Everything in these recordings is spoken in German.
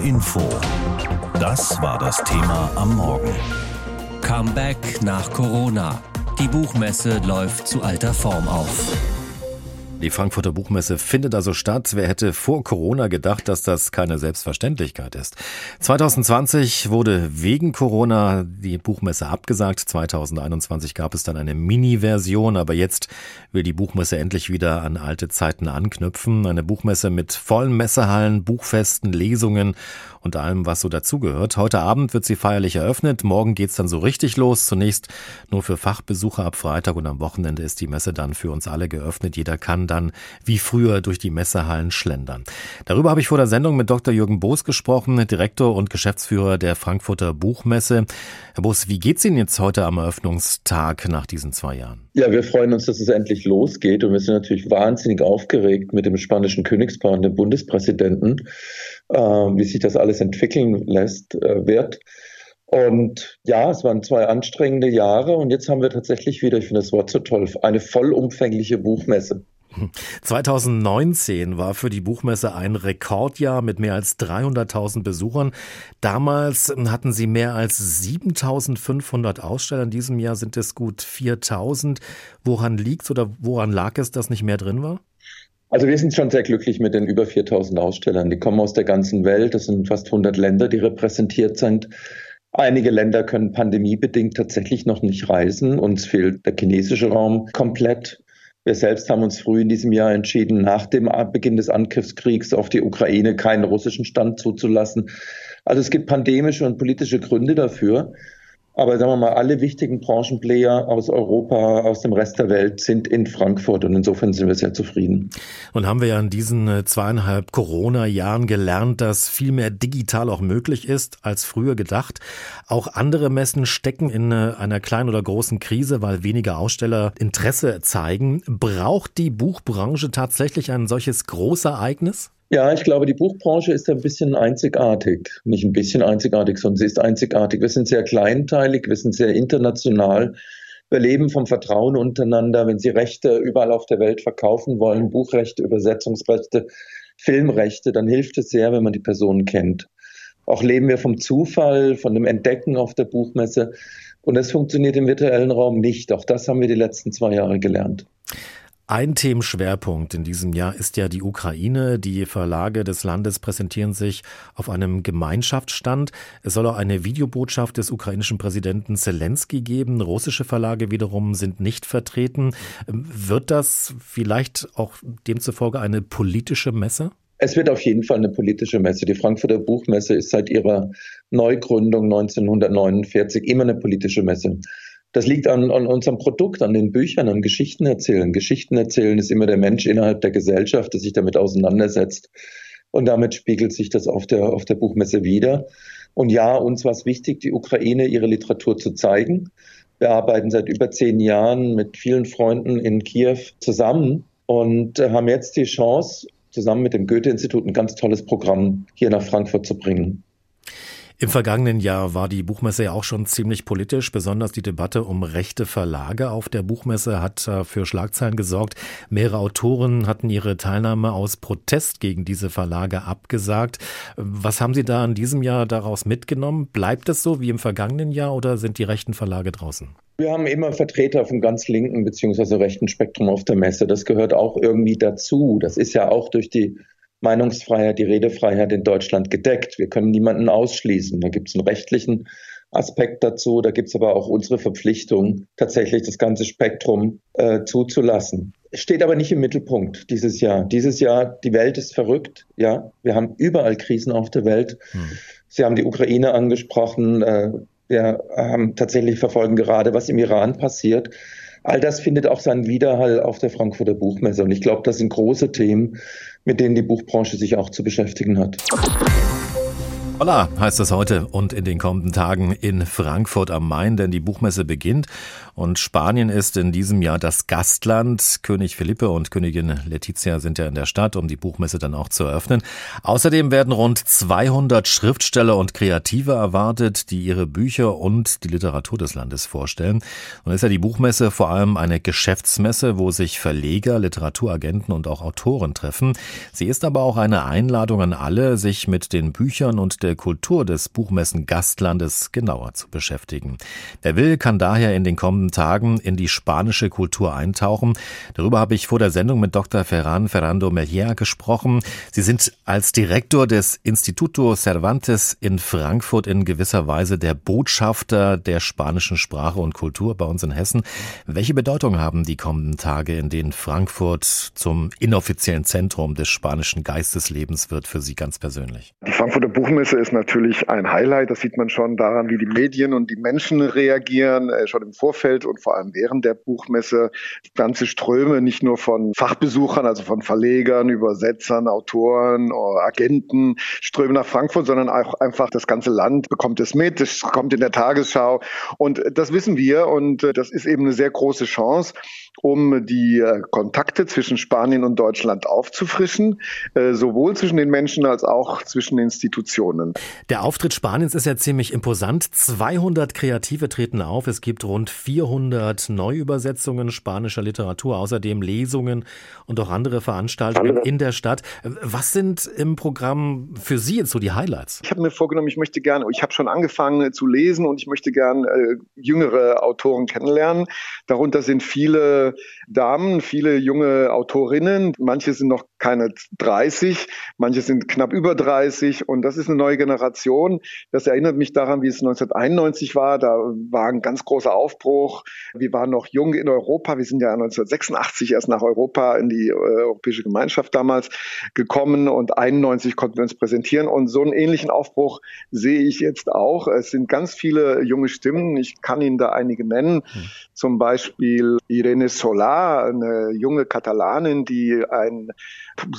Info. Das war das Thema am Morgen. Comeback nach Corona. Die Buchmesse läuft zu alter Form auf. Die Frankfurter Buchmesse findet also statt. Wer hätte vor Corona gedacht, dass das keine Selbstverständlichkeit ist? 2020 wurde wegen Corona die Buchmesse abgesagt. 2021 gab es dann eine Mini-Version, aber jetzt will die Buchmesse endlich wieder an alte Zeiten anknüpfen. Eine Buchmesse mit vollen Messehallen, Buchfesten, Lesungen und allem, was so dazugehört. Heute Abend wird sie feierlich eröffnet. Morgen geht's dann so richtig los. Zunächst nur für Fachbesucher ab Freitag und am Wochenende ist die Messe dann für uns alle geöffnet. Jeder kann dann wie früher durch die Messehallen schlendern. Darüber habe ich vor der Sendung mit Dr. Jürgen Boos gesprochen, Direktor und Geschäftsführer der Frankfurter Buchmesse. Herr Boos, wie geht's Ihnen jetzt heute am Eröffnungstag nach diesen zwei Jahren? Ja, wir freuen uns, dass es endlich losgeht und wir sind natürlich wahnsinnig aufgeregt mit dem spanischen Königspaar und dem Bundespräsidenten, wie sich das alles entwickeln lässt, äh, wird. Und ja, es waren zwei anstrengende Jahre und jetzt haben wir tatsächlich wieder, ich finde das Wort so toll, eine vollumfängliche Buchmesse. 2019 war für die Buchmesse ein Rekordjahr mit mehr als 300.000 Besuchern. Damals hatten sie mehr als 7.500 Aussteller. In diesem Jahr sind es gut 4.000. Woran liegt oder woran lag es, dass nicht mehr drin war? Also wir sind schon sehr glücklich mit den über 4000 Ausstellern. Die kommen aus der ganzen Welt. Das sind fast 100 Länder, die repräsentiert sind. Einige Länder können pandemiebedingt tatsächlich noch nicht reisen. Uns fehlt der chinesische Raum komplett. Wir selbst haben uns früh in diesem Jahr entschieden, nach dem Beginn des Angriffskriegs auf die Ukraine keinen russischen Stand zuzulassen. Also es gibt pandemische und politische Gründe dafür. Aber sagen wir mal, alle wichtigen Branchenplayer aus Europa, aus dem Rest der Welt sind in Frankfurt und insofern sind wir sehr zufrieden. Und haben wir ja in diesen äh, zweieinhalb Corona-Jahren gelernt, dass viel mehr digital auch möglich ist als früher gedacht. Auch andere Messen stecken in äh, einer kleinen oder großen Krise, weil weniger Aussteller Interesse zeigen. Braucht die Buchbranche tatsächlich ein solches Großereignis? Ja, ich glaube, die Buchbranche ist ein bisschen einzigartig. Nicht ein bisschen einzigartig, sondern sie ist einzigartig. Wir sind sehr kleinteilig, wir sind sehr international. Wir leben vom Vertrauen untereinander. Wenn Sie Rechte überall auf der Welt verkaufen wollen, Buchrechte, Übersetzungsrechte, Filmrechte, dann hilft es sehr, wenn man die Personen kennt. Auch leben wir vom Zufall, von dem Entdecken auf der Buchmesse. Und das funktioniert im virtuellen Raum nicht. Auch das haben wir die letzten zwei Jahre gelernt. Ein Themenschwerpunkt in diesem Jahr ist ja die Ukraine. Die Verlage des Landes präsentieren sich auf einem Gemeinschaftsstand. Es soll auch eine Videobotschaft des ukrainischen Präsidenten Zelensky geben. Russische Verlage wiederum sind nicht vertreten. Wird das vielleicht auch demzufolge eine politische Messe? Es wird auf jeden Fall eine politische Messe. Die Frankfurter Buchmesse ist seit ihrer Neugründung 1949 immer eine politische Messe. Das liegt an, an unserem Produkt, an den Büchern, an Geschichten erzählen. Geschichten erzählen ist immer der Mensch innerhalb der Gesellschaft, der sich damit auseinandersetzt. Und damit spiegelt sich das auf der, auf der Buchmesse wieder. Und ja, uns war es wichtig, die Ukraine ihre Literatur zu zeigen. Wir arbeiten seit über zehn Jahren mit vielen Freunden in Kiew zusammen und äh, haben jetzt die Chance, zusammen mit dem Goethe-Institut ein ganz tolles Programm hier nach Frankfurt zu bringen. Im vergangenen Jahr war die Buchmesse ja auch schon ziemlich politisch. Besonders die Debatte um rechte Verlage auf der Buchmesse hat äh, für Schlagzeilen gesorgt. Mehrere Autoren hatten ihre Teilnahme aus Protest gegen diese Verlage abgesagt. Was haben Sie da in diesem Jahr daraus mitgenommen? Bleibt es so wie im vergangenen Jahr oder sind die rechten Verlage draußen? Wir haben immer Vertreter vom ganz linken bzw. rechten Spektrum auf der Messe. Das gehört auch irgendwie dazu. Das ist ja auch durch die Meinungsfreiheit, die Redefreiheit in Deutschland gedeckt. Wir können niemanden ausschließen. Da gibt es einen rechtlichen Aspekt dazu. Da gibt es aber auch unsere Verpflichtung, tatsächlich das ganze Spektrum äh, zuzulassen. Steht aber nicht im Mittelpunkt dieses Jahr. Dieses Jahr, die Welt ist verrückt. Ja, wir haben überall Krisen auf der Welt. Hm. Sie haben die Ukraine angesprochen. Äh, wir haben tatsächlich verfolgen gerade, was im Iran passiert. All das findet auch seinen Widerhall auf der Frankfurter Buchmesse. Und ich glaube, das sind große Themen, mit denen die Buchbranche sich auch zu beschäftigen hat. Hola heißt es heute und in den kommenden Tagen in Frankfurt am Main, denn die Buchmesse beginnt und Spanien ist in diesem Jahr das Gastland. König Philippe und Königin Letizia sind ja in der Stadt, um die Buchmesse dann auch zu eröffnen. Außerdem werden rund 200 Schriftsteller und Kreative erwartet, die ihre Bücher und die Literatur des Landes vorstellen. Und ist ja die Buchmesse vor allem eine Geschäftsmesse, wo sich Verleger, Literaturagenten und auch Autoren treffen. Sie ist aber auch eine Einladung an alle, sich mit den Büchern und der der Kultur des Buchmessen Gastlandes genauer zu beschäftigen. Wer will, kann daher in den kommenden Tagen in die spanische Kultur eintauchen. Darüber habe ich vor der Sendung mit Dr. Ferran Ferrando Melier gesprochen. Sie sind als Direktor des Instituto Cervantes in Frankfurt in gewisser Weise der Botschafter der spanischen Sprache und Kultur bei uns in Hessen. Welche Bedeutung haben die kommenden Tage, in denen Frankfurt zum inoffiziellen Zentrum des spanischen Geisteslebens wird, für Sie ganz persönlich? Die Frankfurter Buchmesse ist natürlich ein Highlight. Das sieht man schon daran, wie die Medien und die Menschen reagieren, äh, schon im Vorfeld und vor allem während der Buchmesse. Ganze Ströme, nicht nur von Fachbesuchern, also von Verlegern, Übersetzern, Autoren, äh, Agenten, strömen nach Frankfurt, sondern auch einfach das ganze Land bekommt es mit. Es kommt in der Tagesschau. Und das wissen wir. Und äh, das ist eben eine sehr große Chance, um die Kontakte zwischen Spanien und Deutschland aufzufrischen, sowohl zwischen den Menschen als auch zwischen Institutionen. Deutschland. Der Auftritt Spaniens ist ja ziemlich imposant. 200 Kreative treten auf. Es gibt rund 400 Neuübersetzungen spanischer Literatur, außerdem Lesungen und auch andere Veranstaltungen andere. in der Stadt. Was sind im Programm für Sie jetzt so die Highlights? Ich habe mir vorgenommen, ich möchte gerne, ich habe schon angefangen zu lesen und ich möchte gerne äh, jüngere Autoren kennenlernen. Darunter sind viele Damen, viele junge Autorinnen. Manche sind noch keine 30, manche sind knapp über 30 und das ist eine neue Generation. Das erinnert mich daran, wie es 1991 war. Da war ein ganz großer Aufbruch. Wir waren noch jung in Europa. Wir sind ja 1986 erst nach Europa in die äh, Europäische Gemeinschaft damals gekommen und 91 konnten wir uns präsentieren. Und so einen ähnlichen Aufbruch sehe ich jetzt auch. Es sind ganz viele junge Stimmen. Ich kann Ihnen da einige nennen. Hm. Zum Beispiel Irene Solar, eine junge Katalanin, die einen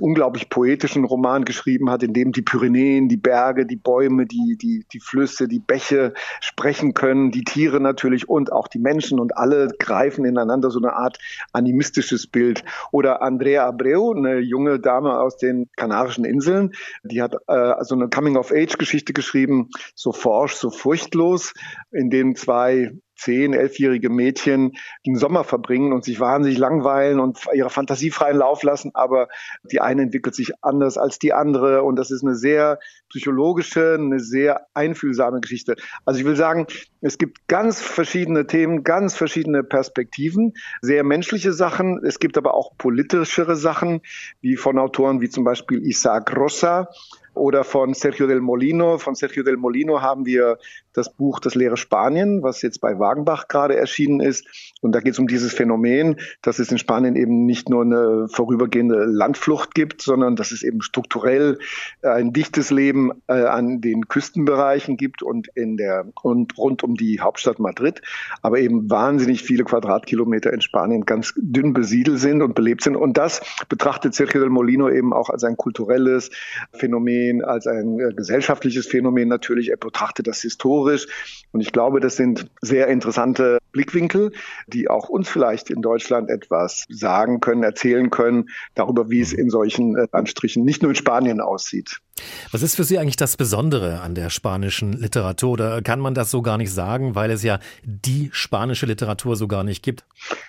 unglaublich poetischen Roman geschrieben hat, in dem die Pyrenäen, die Berge, Berge, die Bäume, die, die, die Flüsse, die Bäche sprechen können, die Tiere natürlich und auch die Menschen und alle greifen ineinander so eine Art animistisches Bild. Oder Andrea Abreu, eine junge Dame aus den Kanarischen Inseln, die hat äh, so eine Coming-of-Age-Geschichte geschrieben, so forsch, so furchtlos, in dem zwei zehn, elfjährige Mädchen den Sommer verbringen und sich wahnsinnig langweilen und ihre Fantasie freien Lauf lassen, aber die eine entwickelt sich anders als die andere. Und das ist eine sehr psychologische, eine sehr einfühlsame Geschichte. Also ich will sagen, es gibt ganz verschiedene Themen, ganz verschiedene Perspektiven, sehr menschliche Sachen, es gibt aber auch politischere Sachen, wie von Autoren wie zum Beispiel Isaac Rossa, oder von Sergio del Molino. Von Sergio del Molino haben wir das Buch Das leere Spanien, was jetzt bei Wagenbach gerade erschienen ist. Und da geht es um dieses Phänomen, dass es in Spanien eben nicht nur eine vorübergehende Landflucht gibt, sondern dass es eben strukturell ein dichtes Leben äh, an den Küstenbereichen gibt und in der und rund um die Hauptstadt Madrid, aber eben wahnsinnig viele Quadratkilometer in Spanien ganz dünn besiedelt sind und belebt sind. Und das betrachtet Sergio del Molino eben auch als ein kulturelles Phänomen, als ein äh, gesellschaftliches Phänomen natürlich. Er betrachtet das historisch. Und ich glaube, das sind sehr interessante Blickwinkel, die auch uns vielleicht in Deutschland etwas sagen können, erzählen können darüber, wie es in solchen äh, Anstrichen nicht nur in Spanien aussieht. Was ist für Sie eigentlich das Besondere an der spanischen Literatur? Oder kann man das so gar nicht sagen, weil es ja die spanische Literatur so gar nicht gibt?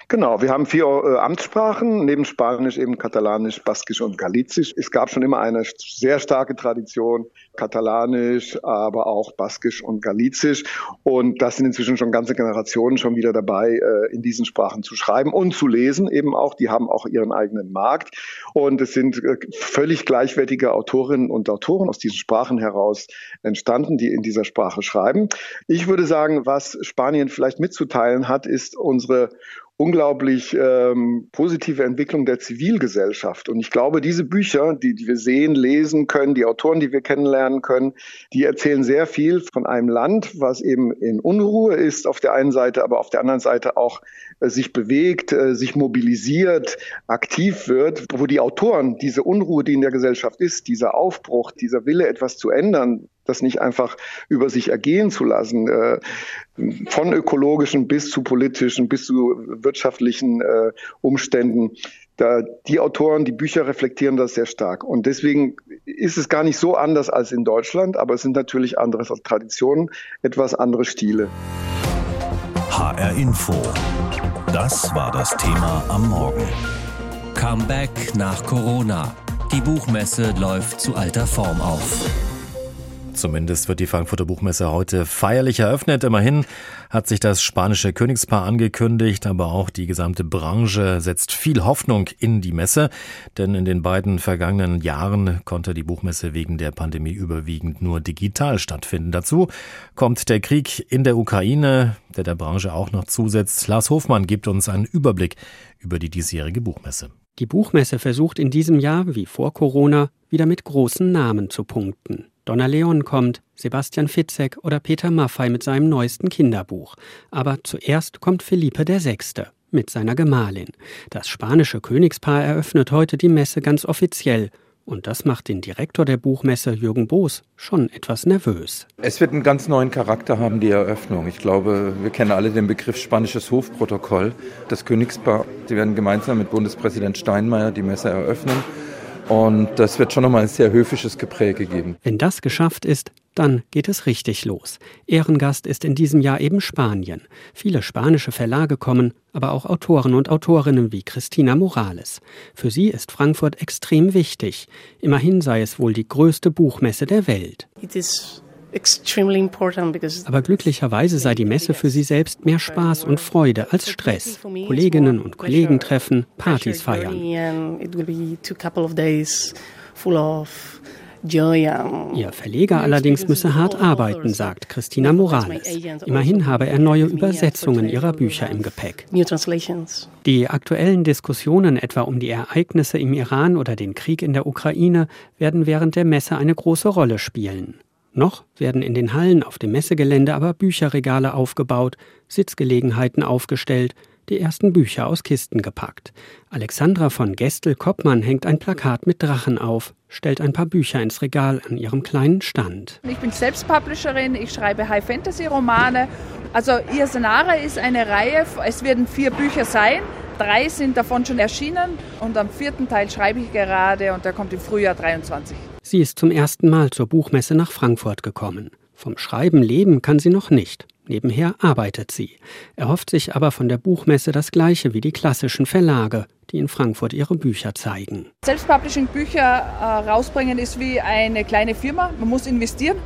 Genau, wir haben vier äh, Amtssprachen, neben Spanisch eben Katalanisch, Baskisch und Galizisch. Es gab schon immer eine sehr starke Tradition, Katalanisch, aber auch Baskisch und Galizisch. Und das sind inzwischen schon ganze Generationen schon wieder dabei, äh, in diesen Sprachen zu schreiben und zu lesen eben auch. Die haben auch ihren eigenen Markt. Und es sind äh, völlig gleichwertige Autorinnen und Autoren aus diesen Sprachen heraus entstanden, die in dieser Sprache schreiben. Ich würde sagen, was Spanien vielleicht mitzuteilen hat, ist unsere unglaublich ähm, positive Entwicklung der Zivilgesellschaft. Und ich glaube, diese Bücher, die, die wir sehen, lesen können, die Autoren, die wir kennenlernen können, die erzählen sehr viel von einem Land, was eben in Unruhe ist auf der einen Seite, aber auf der anderen Seite auch sich bewegt, äh, sich mobilisiert, aktiv wird, wo die Autoren diese Unruhe, die in der Gesellschaft ist, dieser Aufbruch, dieser Wille, etwas zu ändern, das nicht einfach über sich ergehen zu lassen, äh, von ökologischen bis zu politischen, bis zu wirtschaftlichen Umständen. Da, die Autoren, die Bücher reflektieren das sehr stark. Und deswegen ist es gar nicht so anders als in Deutschland, aber es sind natürlich andere Traditionen, etwas andere Stile. HR Info. Das war das Thema am Morgen. Comeback nach Corona. Die Buchmesse läuft zu alter Form auf. Zumindest wird die Frankfurter Buchmesse heute feierlich eröffnet. Immerhin hat sich das spanische Königspaar angekündigt, aber auch die gesamte Branche setzt viel Hoffnung in die Messe, denn in den beiden vergangenen Jahren konnte die Buchmesse wegen der Pandemie überwiegend nur digital stattfinden. Dazu kommt der Krieg in der Ukraine, der der Branche auch noch zusetzt. Lars Hofmann gibt uns einen Überblick über die diesjährige Buchmesse. Die Buchmesse versucht in diesem Jahr, wie vor Corona, wieder mit großen Namen zu punkten. Donna Leon kommt, Sebastian Fitzek oder Peter Maffei mit seinem neuesten Kinderbuch. Aber zuerst kommt Felipe VI. mit seiner Gemahlin. Das spanische Königspaar eröffnet heute die Messe ganz offiziell. Und das macht den Direktor der Buchmesse, Jürgen Boos, schon etwas nervös. Es wird einen ganz neuen Charakter haben, die Eröffnung. Ich glaube, wir kennen alle den Begriff spanisches Hofprotokoll. Das Königspaar, sie werden gemeinsam mit Bundespräsident Steinmeier die Messe eröffnen. Und das wird schon nochmal ein sehr höfisches Gepräge geben. Wenn das geschafft ist, dann geht es richtig los. Ehrengast ist in diesem Jahr eben Spanien. Viele spanische Verlage kommen, aber auch Autoren und Autorinnen wie Christina Morales. Für sie ist Frankfurt extrem wichtig. Immerhin sei es wohl die größte Buchmesse der Welt. Aber glücklicherweise sei die Messe für sie selbst mehr Spaß und Freude als Stress. Kolleginnen und Kollegen treffen, Partys feiern. Ihr Verleger allerdings müsse hart arbeiten, sagt Christina Morales. Immerhin habe er neue Übersetzungen ihrer Bücher im Gepäck. Die aktuellen Diskussionen etwa um die Ereignisse im Iran oder den Krieg in der Ukraine werden während der Messe eine große Rolle spielen. Noch werden in den Hallen auf dem Messegelände aber Bücherregale aufgebaut, Sitzgelegenheiten aufgestellt, die ersten Bücher aus Kisten gepackt. Alexandra von Gestel-Koppmann hängt ein Plakat mit Drachen auf, stellt ein paar Bücher ins Regal an ihrem kleinen Stand. Ich bin selbst Publisherin, ich schreibe High-Fantasy-Romane. Also Irsenare ist eine Reihe, es werden vier Bücher sein. Drei sind davon schon erschienen und am vierten Teil schreibe ich gerade und der kommt im Frühjahr 23. Sie ist zum ersten Mal zur Buchmesse nach Frankfurt gekommen. Vom Schreiben leben kann sie noch nicht. Nebenher arbeitet sie. Erhofft sich aber von der Buchmesse das Gleiche wie die klassischen Verlage, die in Frankfurt ihre Bücher zeigen. Selbstpublishing-Bücher äh, rausbringen ist wie eine kleine Firma. Man muss investieren.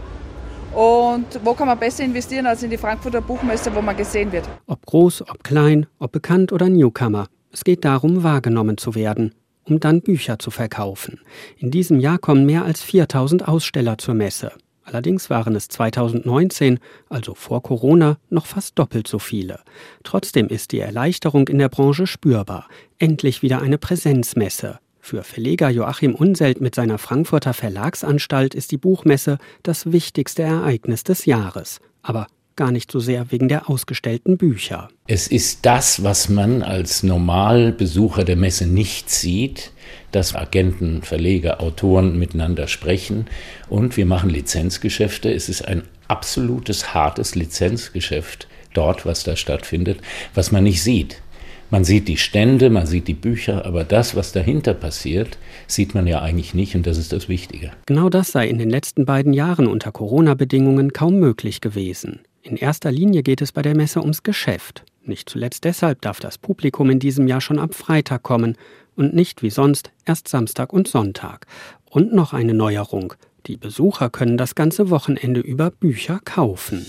Und wo kann man besser investieren als in die Frankfurter Buchmesse, wo man gesehen wird? Ob groß, ob klein, ob bekannt oder Newcomer. Es geht darum, wahrgenommen zu werden um dann Bücher zu verkaufen. In diesem Jahr kommen mehr als 4000 Aussteller zur Messe. Allerdings waren es 2019, also vor Corona, noch fast doppelt so viele. Trotzdem ist die Erleichterung in der Branche spürbar. Endlich wieder eine Präsenzmesse. Für Verleger Joachim Unselt mit seiner Frankfurter Verlagsanstalt ist die Buchmesse das wichtigste Ereignis des Jahres. Aber gar nicht so sehr wegen der ausgestellten Bücher. Es ist das, was man als Normalbesucher der Messe nicht sieht, dass Agenten, Verleger, Autoren miteinander sprechen und wir machen Lizenzgeschäfte. Es ist ein absolutes hartes Lizenzgeschäft dort, was da stattfindet, was man nicht sieht. Man sieht die Stände, man sieht die Bücher, aber das, was dahinter passiert, sieht man ja eigentlich nicht und das ist das Wichtige. Genau das sei in den letzten beiden Jahren unter Corona-Bedingungen kaum möglich gewesen. In erster Linie geht es bei der Messe ums Geschäft. Nicht zuletzt deshalb darf das Publikum in diesem Jahr schon ab Freitag kommen und nicht wie sonst erst Samstag und Sonntag. Und noch eine Neuerung. Die Besucher können das ganze Wochenende über Bücher kaufen.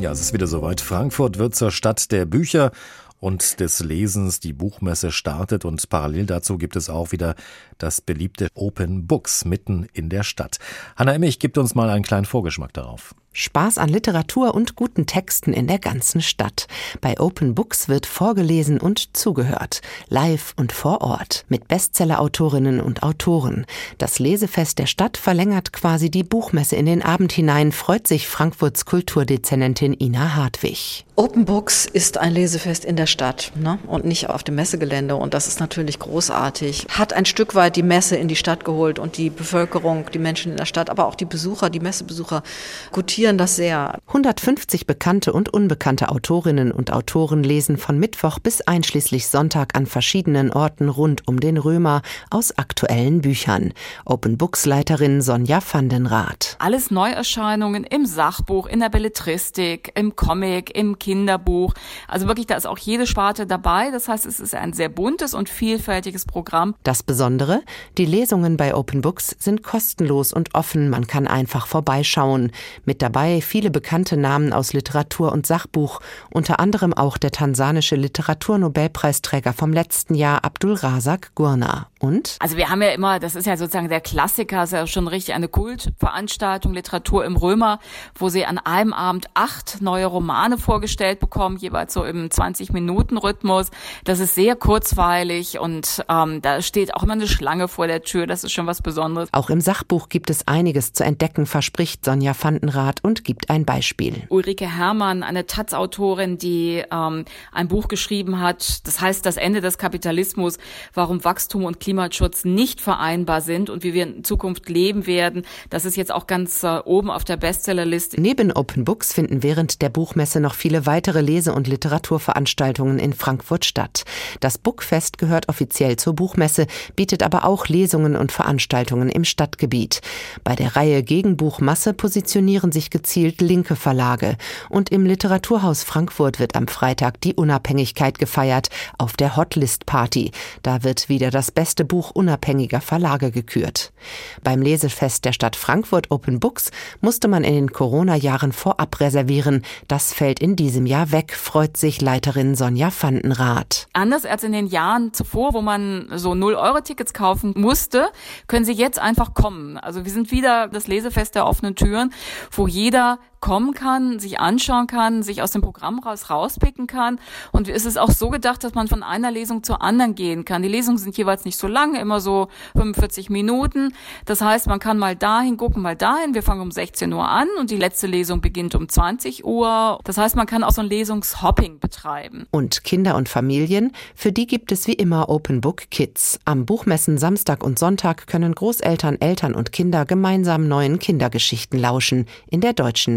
Ja, es ist wieder soweit. Frankfurt wird zur Stadt der Bücher und des Lesens. Die Buchmesse startet und parallel dazu gibt es auch wieder das beliebte Open Books mitten in der Stadt. Hanna Emmich gibt uns mal einen kleinen Vorgeschmack darauf. Spaß an Literatur und guten Texten in der ganzen Stadt. Bei Open Books wird vorgelesen und zugehört, live und vor Ort, mit Bestsellerautorinnen und Autoren. Das Lesefest der Stadt verlängert quasi die Buchmesse in den Abend hinein, freut sich Frankfurts Kulturdezernentin Ina Hartwig. Open Books ist ein Lesefest in der Stadt ne? und nicht auf dem Messegelände und das ist natürlich großartig. Hat ein Stück weit die Messe in die Stadt geholt und die Bevölkerung, die Menschen in der Stadt, aber auch die Besucher, die Messebesucher gutieren das sehr. 150 bekannte und unbekannte Autorinnen und Autoren lesen von Mittwoch bis einschließlich Sonntag an verschiedenen Orten rund um den Römer aus aktuellen Büchern. Open Books Leiterin Sonja Vandenrath. Alles Neuerscheinungen im Sachbuch, in der Belletristik, im Comic, im Kinderbuch. Also wirklich, da ist auch jede Sparte dabei. Das heißt, es ist ein sehr buntes und vielfältiges Programm. Das Besondere, die Lesungen bei Open Books sind kostenlos und offen. Man kann einfach vorbeischauen. Mit dabei viele bekannte Namen aus Literatur und Sachbuch, unter anderem auch der tansanische Literaturnobelpreisträger vom letzten Jahr Abdul Razak Gurna. Und? Also wir haben ja immer, das ist ja sozusagen der Klassiker, ist ja schon richtig eine Kultveranstaltung, Literatur im Römer, wo sie an einem Abend acht neue Romane vorgestellt bekommen, jeweils so im 20-Minuten-Rhythmus. Das ist sehr kurzweilig und ähm, da steht auch immer eine Schlange vor der Tür. Das ist schon was Besonderes. Auch im Sachbuch gibt es einiges zu entdecken, verspricht Sonja Vandenrath und gibt ein Beispiel. Ulrike Herrmann, eine Taz-Autorin, die ähm, ein Buch geschrieben hat, das heißt Das Ende des Kapitalismus, warum Wachstum und Klimaschutz nicht vereinbar sind und wie wir in Zukunft leben werden. Das ist jetzt auch ganz äh, oben auf der Bestsellerliste. Neben Open Books finden während der Buchmesse noch viele weitere Lese- und Literaturveranstaltungen in Frankfurt statt. Das Bookfest gehört offiziell zur Buchmesse, bietet aber auch Lesungen und Veranstaltungen im Stadtgebiet. Bei der Reihe gegen Buchmasse positionieren sich gezielt linke Verlage. Und im Literaturhaus Frankfurt wird am Freitag die Unabhängigkeit gefeiert auf der Hotlist Party. Da wird wieder das beste beste Buch unabhängiger Verlage gekürt. Beim Lesefest der Stadt Frankfurt Open Books musste man in den Corona-Jahren vorab reservieren. Das fällt in diesem Jahr weg, freut sich Leiterin Sonja Vandenrath. Anders als in den Jahren zuvor, wo man so 0-Euro-Tickets kaufen musste, können Sie jetzt einfach kommen. Also wir sind wieder das Lesefest der offenen Türen, wo jeder kommen kann, sich anschauen kann, sich aus dem Programm raus rauspicken kann. Und es ist auch so gedacht, dass man von einer Lesung zur anderen gehen kann. Die Lesungen sind jeweils nicht so lang, immer so 45 Minuten. Das heißt, man kann mal dahin gucken, mal dahin. Wir fangen um 16 Uhr an und die letzte Lesung beginnt um 20 Uhr. Das heißt, man kann auch so ein Lesungshopping betreiben. Und Kinder und Familien, für die gibt es wie immer Open Book Kids. Am Buchmessen Samstag und Sonntag können Großeltern, Eltern und Kinder gemeinsam neuen Kindergeschichten lauschen in der deutschen